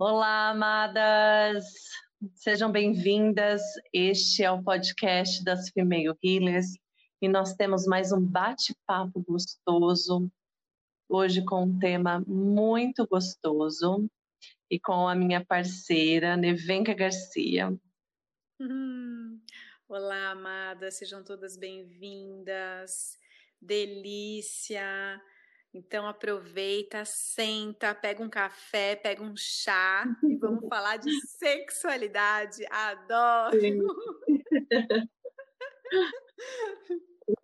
Olá, amadas! Sejam bem-vindas. Este é o podcast das Female Healers e nós temos mais um bate-papo gostoso, hoje com um tema muito gostoso e com a minha parceira, Nevenka Garcia. Hum. Olá, amadas, sejam todas bem-vindas. Delícia! Então aproveita, senta, pega um café, pega um chá e vamos falar de sexualidade. Adoro!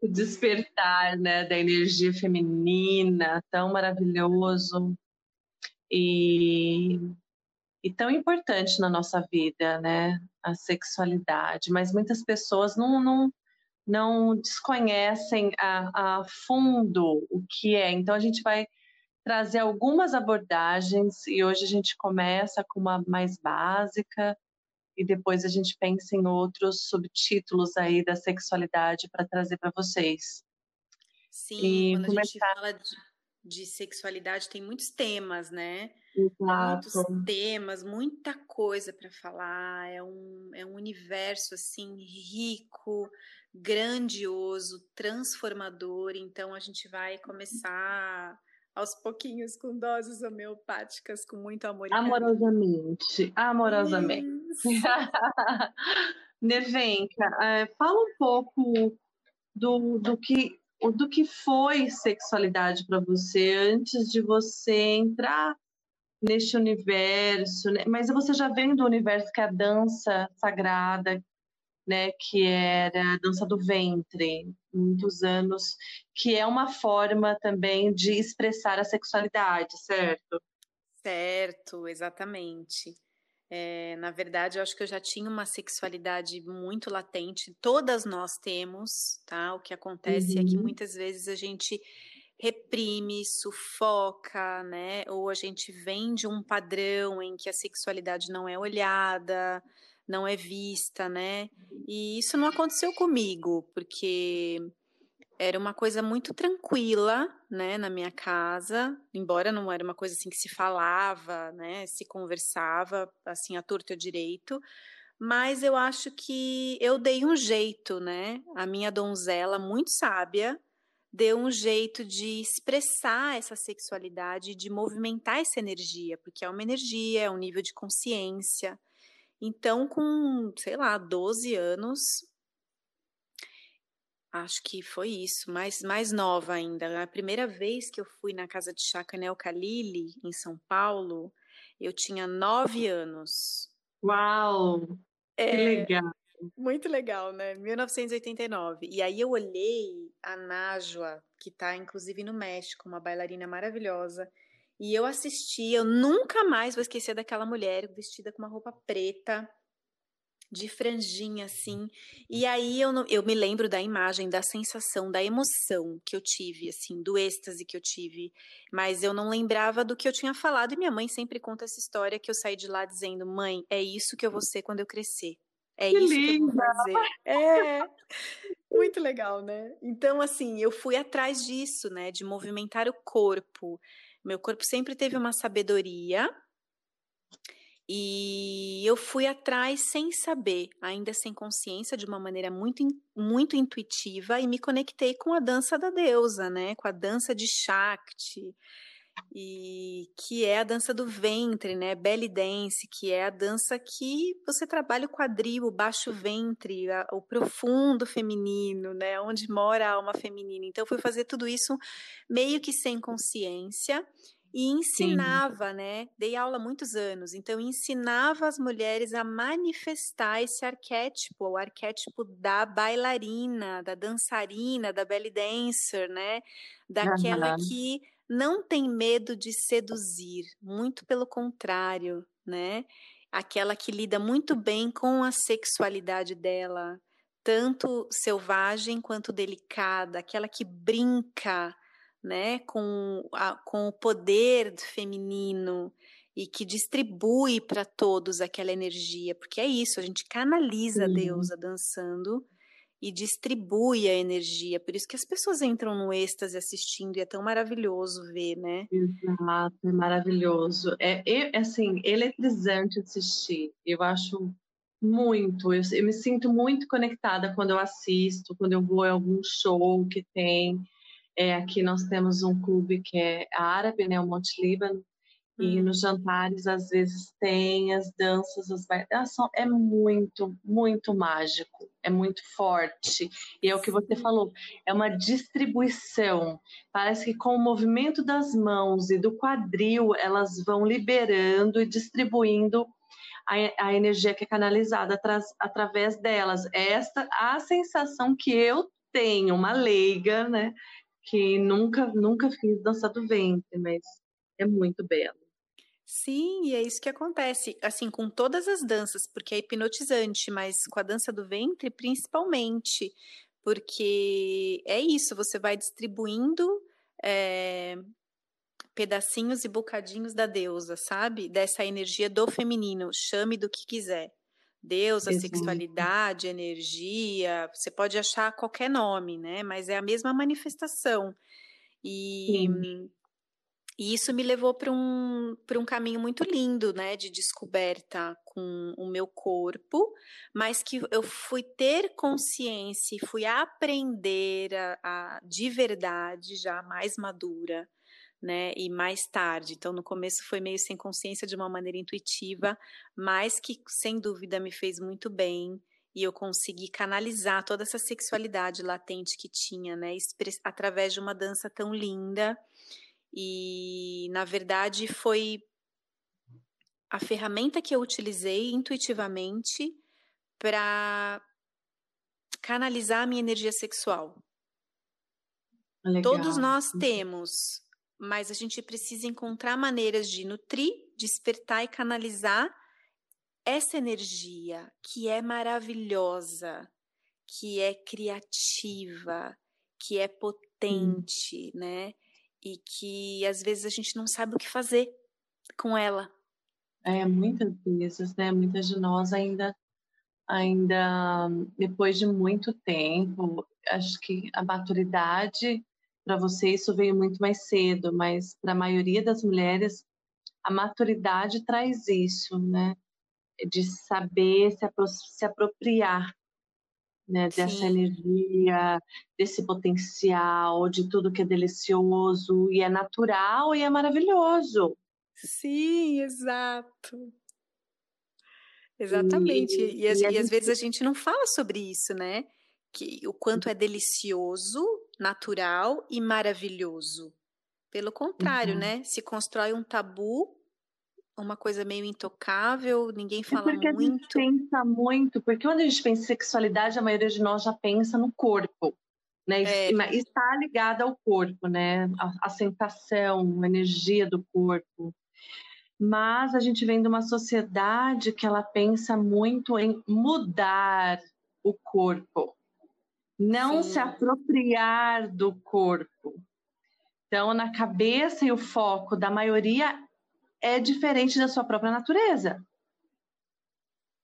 O despertar, né, da energia feminina, tão maravilhoso e, e tão importante na nossa vida, né, a sexualidade. Mas muitas pessoas não, não não desconhecem a, a fundo o que é. Então, a gente vai trazer algumas abordagens e hoje a gente começa com uma mais básica e depois a gente pensa em outros subtítulos aí da sexualidade para trazer para vocês. Sim, e quando começar... a gente fala de, de sexualidade tem muitos temas, né? Exato. Muitos temas, muita coisa para falar. É um, é um universo assim rico, grandioso, transformador. Então a gente vai começar aos pouquinhos com doses homeopáticas, com muito amor. Amorosamente, amorosamente. Nevenka, é, fala um pouco do, do que do que foi sexualidade para você antes de você entrar neste universo, né? mas você já vem do universo que é a dança sagrada, né, que era a dança do ventre, muitos anos, que é uma forma também de expressar a sexualidade, certo? Certo, exatamente. É, na verdade, eu acho que eu já tinha uma sexualidade muito latente. Todas nós temos, tá? O que acontece uhum. é que uhum. muitas vezes a gente reprime, sufoca, né? Ou a gente vem de um padrão em que a sexualidade não é olhada, não é vista, né? E isso não aconteceu comigo, porque era uma coisa muito tranquila, né, na minha casa, embora não era uma coisa assim que se falava, né, se conversava assim a torto e direito, mas eu acho que eu dei um jeito, né? A minha donzela muito sábia deu um jeito de expressar essa sexualidade, de movimentar essa energia, porque é uma energia, é um nível de consciência. Então, com, sei lá, 12 anos, acho que foi isso, mais, mais nova ainda. A primeira vez que eu fui na casa de Chacanel Kalili, em São Paulo, eu tinha nove anos. Uau! É, que legal! Muito legal, né? 1989. E aí eu olhei a Najwa, que está inclusive no México, uma bailarina maravilhosa. E eu assisti, eu nunca mais vou esquecer daquela mulher vestida com uma roupa preta, de franjinha assim. E aí eu, eu me lembro da imagem, da sensação, da emoção que eu tive, assim, do êxtase que eu tive. Mas eu não lembrava do que eu tinha falado. E minha mãe sempre conta essa história que eu saí de lá dizendo: mãe, é isso que eu vou ser quando eu crescer. É que isso linda. que eu vou fazer. É muito legal, né? Então, assim, eu fui atrás disso, né? De movimentar o corpo. Meu corpo sempre teve uma sabedoria. E eu fui atrás sem saber, ainda sem consciência, de uma maneira muito, muito intuitiva, e me conectei com a dança da deusa, né? Com a dança de Shakti e que é a dança do ventre, né? Belly dance, que é a dança que você trabalha o quadril, o baixo ventre, a, o profundo feminino, né? Onde mora a alma feminina. Então, eu fui fazer tudo isso meio que sem consciência e ensinava, Sim. né? Dei aula há muitos anos, então ensinava as mulheres a manifestar esse arquétipo, o arquétipo da bailarina, da dançarina, da belly dancer, né? Daquela uhum. que não tem medo de seduzir, muito pelo contrário, né? Aquela que lida muito bem com a sexualidade dela, tanto selvagem quanto delicada, aquela que brinca, né, com, a, com o poder feminino e que distribui para todos aquela energia, porque é isso, a gente canaliza a deusa dançando e distribui a energia. Por isso que as pessoas entram no êxtase assistindo e é tão maravilhoso ver, né? Exato, é maravilhoso. É, é assim, eletrizante assistir. Eu acho muito. Eu, eu, me sinto muito conectada quando eu assisto, quando eu vou a algum show que tem. É, aqui nós temos um clube que é árabe, né, o Monte Líbano, e hum. nos jantares, às vezes, tem as danças, as bailações. É muito, muito mágico, é muito forte. E é o que você falou, é uma distribuição. Parece que com o movimento das mãos e do quadril, elas vão liberando e distribuindo a, a energia que é canalizada através delas. Esta a sensação que eu tenho, uma leiga, né? Que nunca, nunca fiz dança do ventre, mas é muito belo. Sim, e é isso que acontece, assim, com todas as danças, porque é hipnotizante, mas com a dança do ventre, principalmente, porque é isso, você vai distribuindo é, pedacinhos e bocadinhos da deusa, sabe? Dessa energia do feminino, chame do que quiser. Deus, a sexualidade, energia, você pode achar qualquer nome, né? Mas é a mesma manifestação. E Sim. E isso me levou para um, um caminho muito lindo, né, de descoberta com o meu corpo, mas que eu fui ter consciência e fui aprender a, a, de verdade, já mais madura, né, e mais tarde. Então, no começo foi meio sem consciência, de uma maneira intuitiva, mas que sem dúvida me fez muito bem e eu consegui canalizar toda essa sexualidade latente que tinha, né, através de uma dança tão linda e, na verdade, foi a ferramenta que eu utilizei intuitivamente para canalizar a minha energia sexual. Legal. Todos nós temos, mas a gente precisa encontrar maneiras de nutrir, despertar e canalizar essa energia que é maravilhosa, que é criativa, que é potente, hum. né? E que às vezes a gente não sabe o que fazer com ela. É, muitas vezes, né? Muitas de nós ainda, ainda depois de muito tempo, acho que a maturidade para você isso veio muito mais cedo, mas para a maioria das mulheres a maturidade traz isso, né? De saber se, apro se apropriar né, dessa energia, desse potencial, de tudo que é delicioso e é natural e é maravilhoso. Sim, exato. Exatamente. E, e, e, e às vezes a gente não fala sobre isso, né? Que o quanto é delicioso, natural e maravilhoso. Pelo contrário, uhum. né? Se constrói um tabu uma coisa meio intocável, ninguém é fala é porque muito. A gente pensa muito, porque quando a gente pensa em sexualidade, a maioria de nós já pensa no corpo, né? É. Está ligada ao corpo, né? A, a sensação, a energia do corpo. Mas a gente vem de uma sociedade que ela pensa muito em mudar o corpo, não Sim. se apropriar do corpo. Então, na cabeça e o foco da maioria é diferente da sua própria natureza.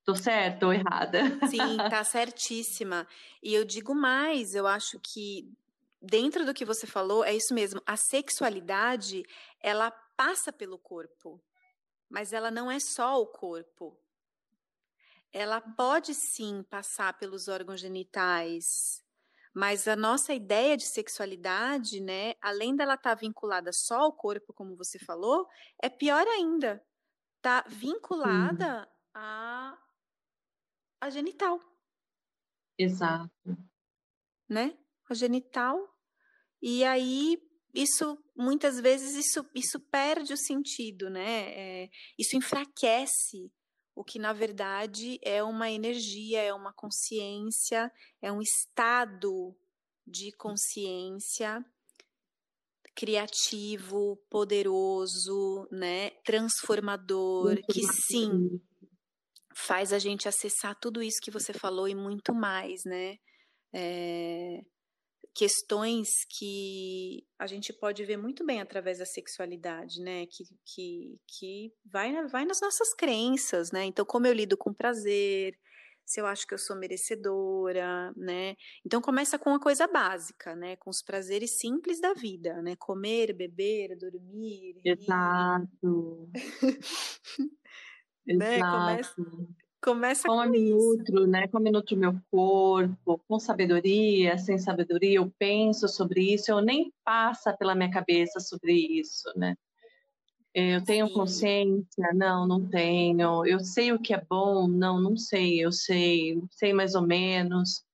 Tô certa ou errada? Sim, tá certíssima. E eu digo mais, eu acho que dentro do que você falou, é isso mesmo. A sexualidade, ela passa pelo corpo, mas ela não é só o corpo. Ela pode sim passar pelos órgãos genitais, mas a nossa ideia de sexualidade, né, além dela estar tá vinculada só ao corpo, como você falou, é pior ainda. Tá vinculada a, a genital. Exato. Né? A genital. E aí isso muitas vezes isso, isso perde o sentido, né? É, isso enfraquece o que na verdade é uma energia, é uma consciência, é um estado de consciência criativo, poderoso, né, transformador, que sim faz a gente acessar tudo isso que você falou e muito mais, né? É, questões que a gente pode ver muito bem através da sexualidade, né? Que, que, que vai, vai nas nossas crenças, né? Então, como eu lido com prazer, se eu acho que eu sou merecedora, né? Então começa com uma coisa básica, né? Com os prazeres simples da vida, né? Comer, beber, dormir. Exato. né? Começa, começa como com eu isso. nutro, né? Como eu nutro meu corpo, com sabedoria, sem sabedoria, eu penso sobre isso, eu nem passa pela minha cabeça sobre isso, né? Eu tenho Sim. consciência? Não, não tenho. Eu sei o que é bom? Não, não sei. Eu sei, sei mais ou menos.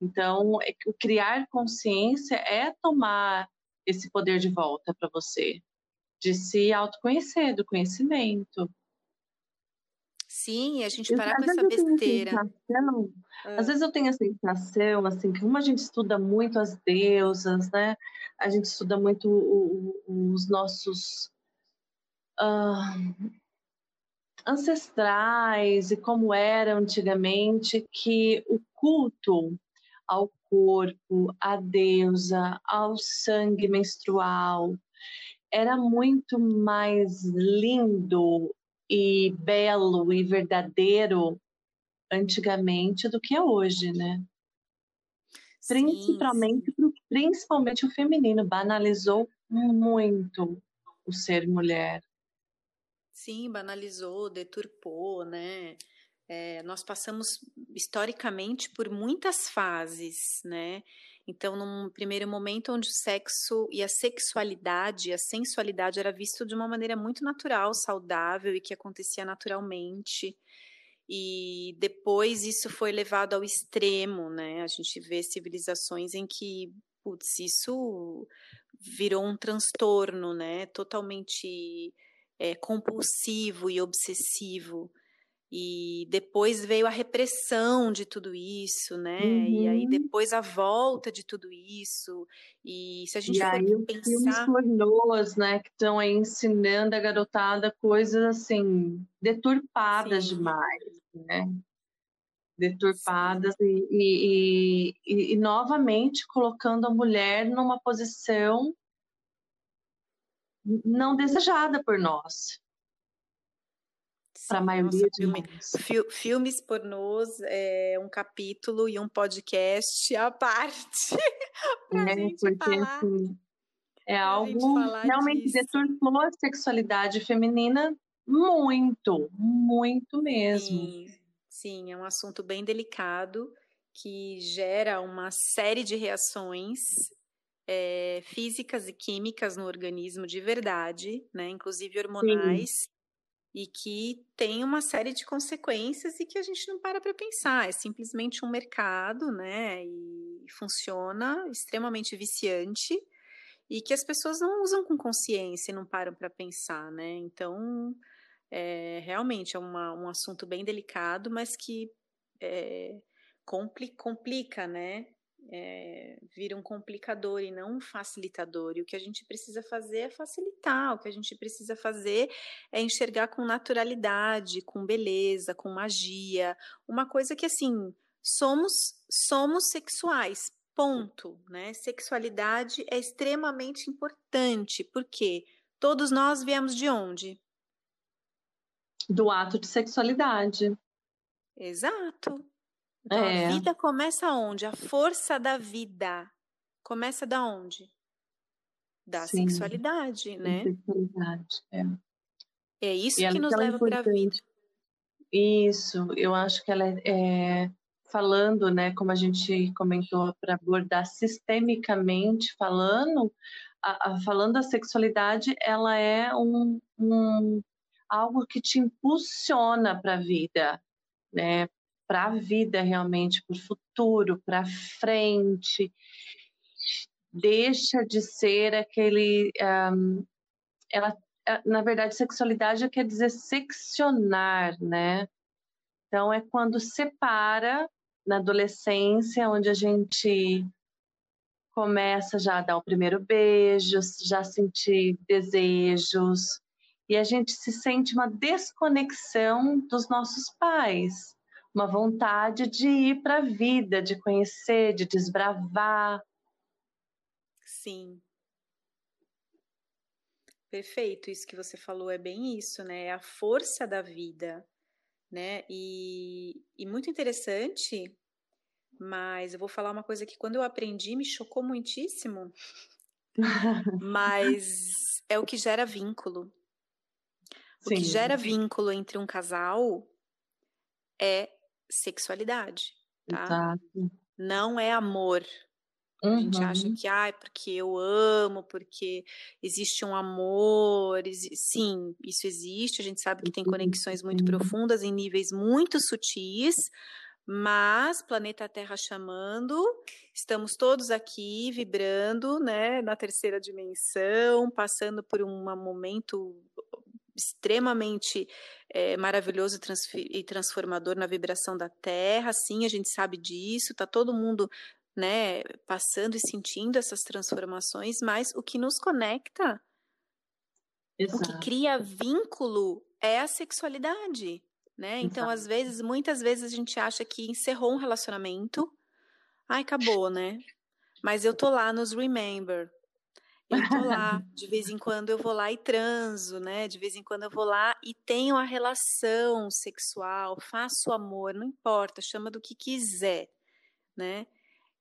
Então, é criar consciência é tomar esse poder de volta para você, de se autoconhecer, do conhecimento. Sim, a gente parar com essa besteira. Sensação, ah. Às vezes eu tenho a sensação, assim, que como a gente estuda muito as deusas, né? A gente estuda muito o, o, os nossos uh, ancestrais e como era antigamente, que o culto ao corpo, à deusa, ao sangue menstrual, era muito mais lindo e belo e verdadeiro antigamente do que é hoje, né? Sim, principalmente, sim. principalmente o feminino banalizou muito o ser mulher. Sim, banalizou, deturpou, né? É, nós passamos historicamente por muitas fases, né? Então, num primeiro momento onde o sexo e a sexualidade, a sensualidade era visto de uma maneira muito natural, saudável e que acontecia naturalmente. E depois isso foi levado ao extremo, né? A gente vê civilizações em que, putz, isso virou um transtorno, né? Totalmente é, compulsivo e obsessivo. E depois veio a repressão de tudo isso, né? Uhum. E aí uhum. depois a volta de tudo isso. E se a gente e for aí, pensar... filmes pornôs, né? Que estão aí ensinando a garotada coisas assim, deturpadas Sim. demais, né? Deturpadas e, e, e, e, novamente colocando a mulher numa posição não desejada por nós. Para a maioria nossa, de filme. Filmes pornôs é um capítulo e um podcast à parte. é, porque falar, assim, é algo realmente deturpou a sexualidade feminina muito, muito mesmo. Sim, sim, é um assunto bem delicado que gera uma série de reações é, físicas e químicas no organismo de verdade, né, inclusive hormonais, Sim. E que tem uma série de consequências e que a gente não para para pensar. É simplesmente um mercado, né, e funciona extremamente viciante e que as pessoas não usam com consciência e não param para pensar, né? Então, é, realmente é uma, um assunto bem delicado, mas que é, complica, né? É, vira um complicador e não um facilitador. E o que a gente precisa fazer é facilitar, o que a gente precisa fazer é enxergar com naturalidade, com beleza, com magia, uma coisa que assim, somos somos sexuais. Ponto, né? Sexualidade é extremamente importante, porque todos nós viemos de onde? Do ato de sexualidade. Exato. Então, é. a vida começa onde? A força da vida começa da onde? Da Sim, sexualidade, né? Sexualidade, é. É isso e que nos leva para a vida. Isso, eu acho que ela é, é falando, né, como a gente comentou, para abordar sistemicamente falando, a, a, falando a sexualidade, ela é um, um algo que te impulsiona para a vida, né? Para a vida realmente, para o futuro, para frente. Deixa de ser aquele. Um, ela, na verdade, sexualidade quer dizer seccionar, né? Então, é quando separa na adolescência, onde a gente começa já a dar o primeiro beijo, já sentir desejos, e a gente se sente uma desconexão dos nossos pais uma vontade de ir para a vida, de conhecer, de desbravar. Sim. Perfeito, isso que você falou é bem isso, né? É a força da vida. né? E, e muito interessante, mas eu vou falar uma coisa que quando eu aprendi me chocou muitíssimo, mas é o que gera vínculo. O Sim. que gera vínculo entre um casal é sexualidade, tá? Exato. Não é amor. Uhum. A gente acha uhum. que, ah, é porque eu amo, porque existe um amor. Sim, isso existe. A gente sabe que tem conexões muito profundas em níveis muito sutis, mas planeta Terra chamando, estamos todos aqui vibrando, né, na terceira dimensão, passando por um momento extremamente é, maravilhoso e transformador na vibração da Terra. Sim, a gente sabe disso. Tá todo mundo, né, passando e sentindo essas transformações. Mas o que nos conecta, Exato. o que cria vínculo, é a sexualidade né? Então, às vezes, muitas vezes a gente acha que encerrou um relacionamento, ai, acabou, né? Mas eu tô lá nos Remember. Eu tô lá, de vez em quando eu vou lá e transo, né? De vez em quando eu vou lá e tenho a relação sexual, faço amor, não importa, chama do que quiser, né?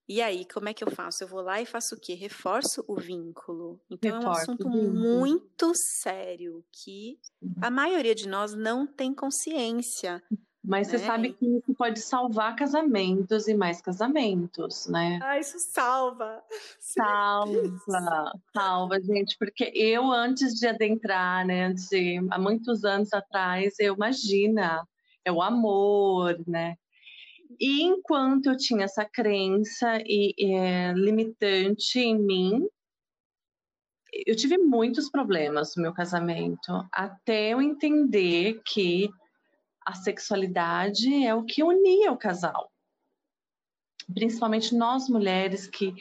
E aí, como é que eu faço? Eu vou lá e faço o quê? Reforço o vínculo. Então Reforço é um assunto muito sério que a maioria de nós não tem consciência. Mas né? você sabe que isso pode salvar casamentos e mais casamentos, né? Ah, isso salva. Salva, salva, gente, porque eu antes de adentrar, né, antes de, há muitos anos atrás, eu imagina, é o amor, né? E enquanto eu tinha essa crença e, é, limitante em mim, eu tive muitos problemas no meu casamento, até eu entender que a sexualidade é o que unia o casal. Principalmente nós mulheres que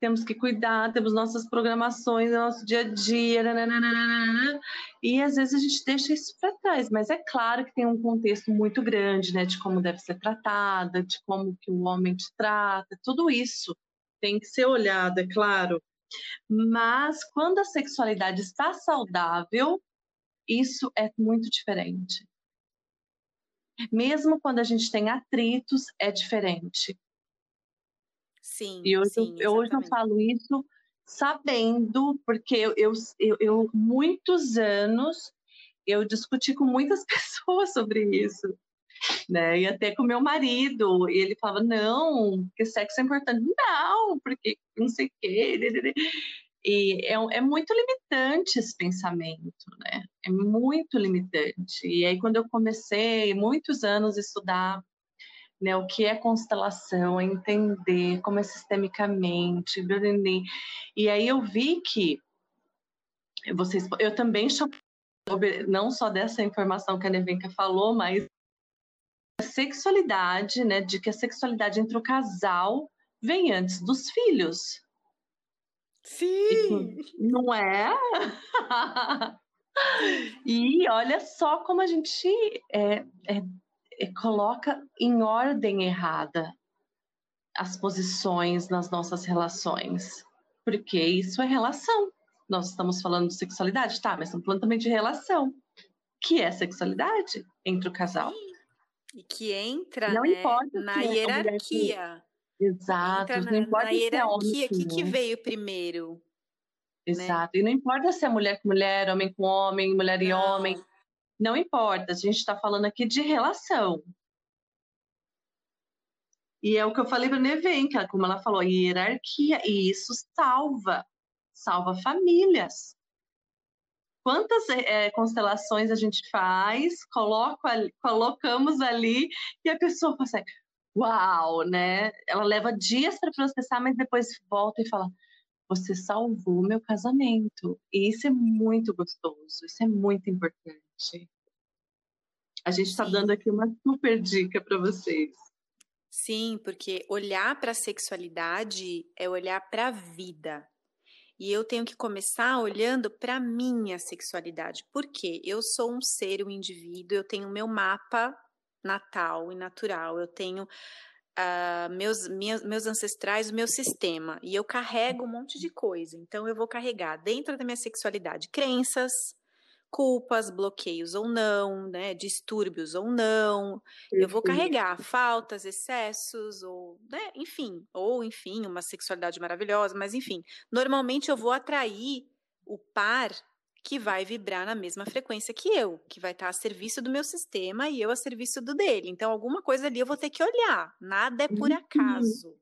temos que cuidar, temos nossas programações, nosso dia a dia, nananana, e às vezes a gente deixa isso para trás, mas é claro que tem um contexto muito grande, né, de como deve ser tratada, de como que o homem te trata, tudo isso tem que ser olhado, é claro. Mas quando a sexualidade está saudável, isso é muito diferente. Mesmo quando a gente tem atritos, é diferente. Sim. E hoje, sim, eu, hoje eu falo isso sabendo, porque eu, eu, eu, muitos anos eu discuti com muitas pessoas sobre isso. Né? E até com meu marido, e ele falava, não, que sexo é importante. Não, porque não sei o quê. E é, é muito limitante esse pensamento, né? É muito limitante. E aí, quando eu comecei, muitos anos, estudar né, o que é constelação, entender como é sistemicamente, e aí eu vi que vocês, eu também não só dessa informação que a Nevenka falou, mas a sexualidade, né, de que a sexualidade entre o casal vem antes dos filhos. Sim! Não é? e olha só como a gente é, é coloca em ordem errada as posições nas nossas relações. Porque isso é relação. Nós estamos falando de sexualidade, tá, mas estamos falando também de relação, que é sexualidade entre o casal. E que entra não né, importa na é hierarquia. Exato, entra não importa na, na hierarquia, o que, que veio primeiro? Né? Exato, né? e não importa se é mulher com mulher, homem com homem, mulher e homem, não importa, a gente está falando aqui de relação. E é o que eu falei para Nevenka, como ela falou, hierarquia, e isso salva, salva famílias. Quantas é, constelações a gente faz, coloca, colocamos ali e a pessoa consegue, uau, né? Ela leva dias para processar, mas depois volta e fala, você salvou meu casamento. E isso é muito gostoso, isso é muito importante. A gente está dando aqui uma super dica para vocês. Sim, porque olhar para a sexualidade é olhar para a vida. E eu tenho que começar olhando para minha sexualidade. Porque eu sou um ser, um indivíduo, eu tenho meu mapa natal e natural, eu tenho uh, meus, meus ancestrais, o meu sistema. E eu carrego um monte de coisa. Então eu vou carregar dentro da minha sexualidade crenças, culpas, bloqueios ou não, né, distúrbios ou não. Eu vou carregar faltas, excessos ou, né, enfim, ou enfim, uma sexualidade maravilhosa, mas enfim, normalmente eu vou atrair o par que vai vibrar na mesma frequência que eu, que vai estar a serviço do meu sistema e eu a serviço do dele. Então, alguma coisa ali eu vou ter que olhar. Nada é por uhum. acaso.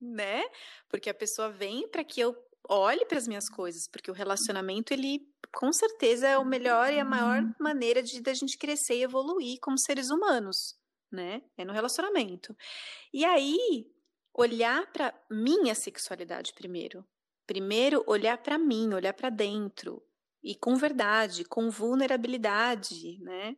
né? Porque a pessoa vem para que eu olhe para as minhas coisas, porque o relacionamento ele com certeza é o melhor e a maior uhum. maneira de da gente crescer e evoluir como seres humanos, né? É no relacionamento. E aí olhar para minha sexualidade primeiro. Primeiro olhar para mim, olhar para dentro e com verdade, com vulnerabilidade, né?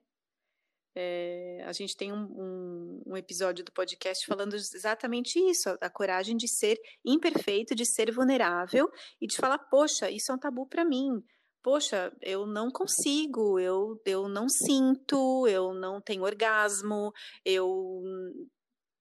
É, a gente tem um, um, um, episódio do podcast falando exatamente isso, a coragem de ser imperfeito, de ser vulnerável e de falar, poxa, isso é um tabu para mim. Poxa, eu não consigo, eu, eu não sinto, eu não tenho orgasmo, eu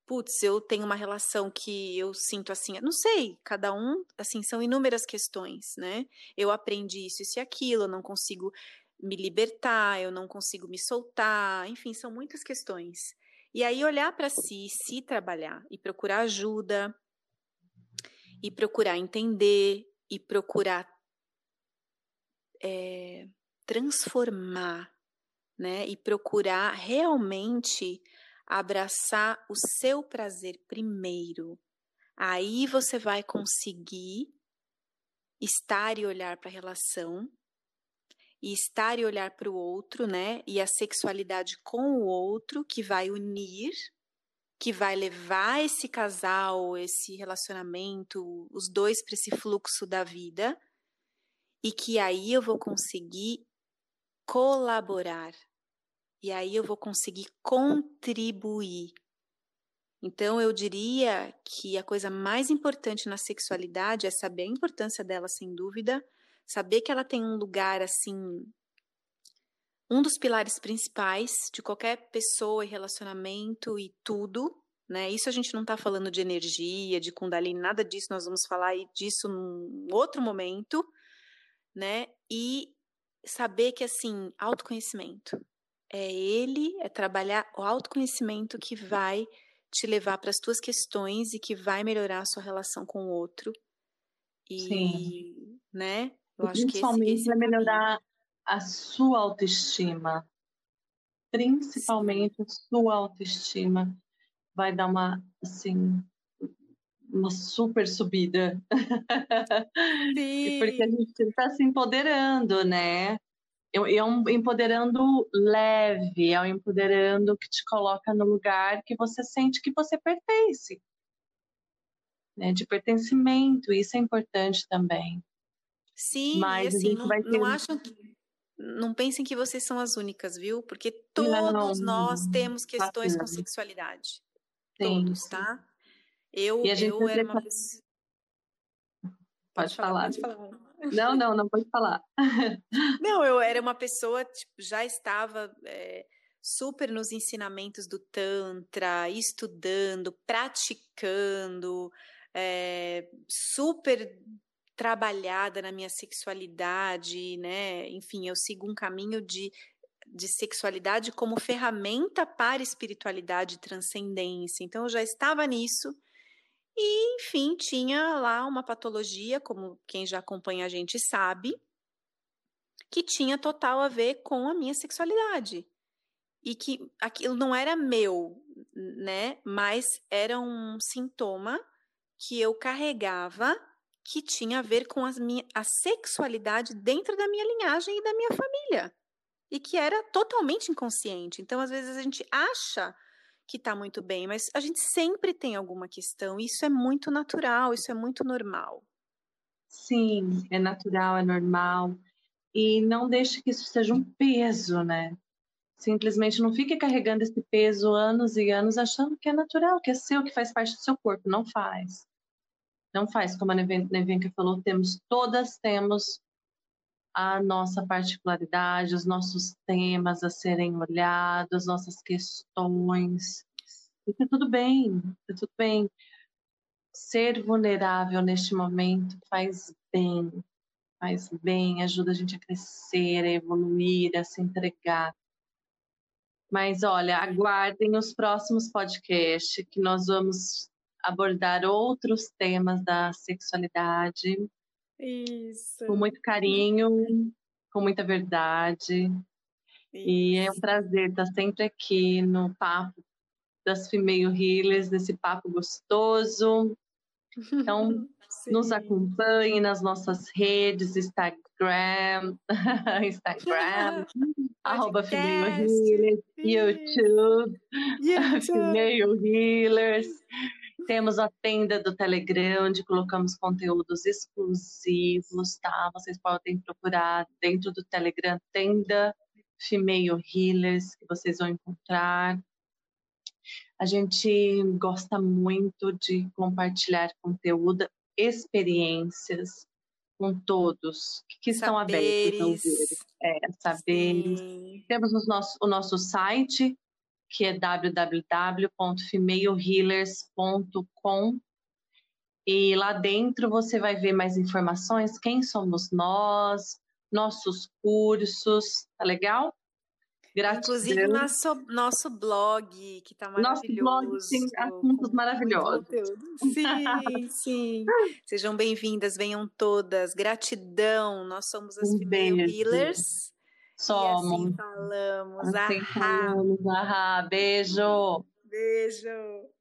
putz, eu tenho uma relação que eu sinto assim, não sei, cada um, assim, são inúmeras questões, né? Eu aprendi isso, isso e aquilo, eu não consigo me libertar, eu não consigo me soltar, enfim, são muitas questões. E aí olhar para si, se trabalhar e procurar ajuda, e procurar entender, e procurar é, transformar, né? E procurar realmente abraçar o seu prazer primeiro. Aí você vai conseguir estar e olhar para a relação e estar e olhar para o outro, né? E a sexualidade com o outro que vai unir, que vai levar esse casal, esse relacionamento, os dois para esse fluxo da vida, e que aí eu vou conseguir colaborar. E aí eu vou conseguir contribuir. Então eu diria que a coisa mais importante na sexualidade é saber a importância dela, sem dúvida, saber que ela tem um lugar assim, um dos pilares principais de qualquer pessoa e relacionamento e tudo, né? Isso a gente não está falando de energia, de Kundalini, nada disso, nós vamos falar disso num outro momento, né? E saber que assim, autoconhecimento é ele, é trabalhar o autoconhecimento que vai te levar para as tuas questões e que vai melhorar a sua relação com o outro. E, Sim. né? Eu acho Principalmente que esse, esse vai melhorar a sua autoestima. Principalmente a sua autoestima vai dar uma, assim, uma super subida. Sim. Porque a gente está se empoderando, né? É um empoderando leve, é um empoderando que te coloca no lugar que você sente que você pertence. Né? De pertencimento, isso é importante também. Sim, Mas e assim, não, ter... não acham que. Não pensem que vocês são as únicas, viu? Porque todos não, nós temos questões com sexualidade. Sim. Todos, tá? Eu, eu era uma pessoa. Pode, pode falar. Pode falar. Não, não, não pode falar. Não, eu era uma pessoa, tipo, já estava é, super nos ensinamentos do Tantra, estudando, praticando, é, super trabalhada na minha sexualidade, né? Enfim, eu sigo um caminho de, de sexualidade como ferramenta para espiritualidade e transcendência. Então, eu já estava nisso. E, enfim, tinha lá uma patologia, como quem já acompanha a gente sabe, que tinha total a ver com a minha sexualidade. E que aquilo não era meu, né? Mas era um sintoma que eu carregava que tinha a ver com minha, a sexualidade dentro da minha linhagem e da minha família. E que era totalmente inconsciente. Então, às vezes, a gente acha que está muito bem, mas a gente sempre tem alguma questão. Isso é muito natural, isso é muito normal. Sim, é natural, é normal. E não deixe que isso seja um peso, né? Simplesmente não fique carregando esse peso anos e anos achando que é natural, que é seu, que faz parte do seu corpo. Não faz não faz, como a Nevenka falou, temos, todas temos a nossa particularidade, os nossos temas a serem olhados, nossas questões. E tá tudo bem, tá tudo bem. Ser vulnerável neste momento faz bem. faz bem, ajuda a gente a crescer, a evoluir, a se entregar. Mas olha, aguardem os próximos podcasts que nós vamos abordar outros temas da sexualidade. Isso. Com muito carinho, com muita verdade. Isso. E é um prazer estar sempre aqui no papo das Female Healers, desse papo gostoso. Então, nos acompanhe nas nossas redes, Instagram, Instagram, arroba Female Healers, YouTube, YouTube. Female Healers. Temos a tenda do Telegram, onde colocamos conteúdos exclusivos, tá? Vocês podem procurar dentro do Telegram tenda Female Healers, que vocês vão encontrar. A gente gosta muito de compartilhar conteúdo, experiências com todos que estão abertos. É, saberes. Sim. Temos o nosso, o nosso site, que é www.femalehealers.com. E lá dentro você vai ver mais informações, quem somos nós, nossos cursos, tá legal? Gratidão. Inclusive nosso, nosso blog, que está maravilhoso. Nosso blog tem assuntos maravilhosos. Sim, sim. Sejam bem-vindas, venham todas. Gratidão, nós somos as um Female Healers. Somos. E assim falamos. Assim ahá. falamos. Ahá. Beijo. Beijo.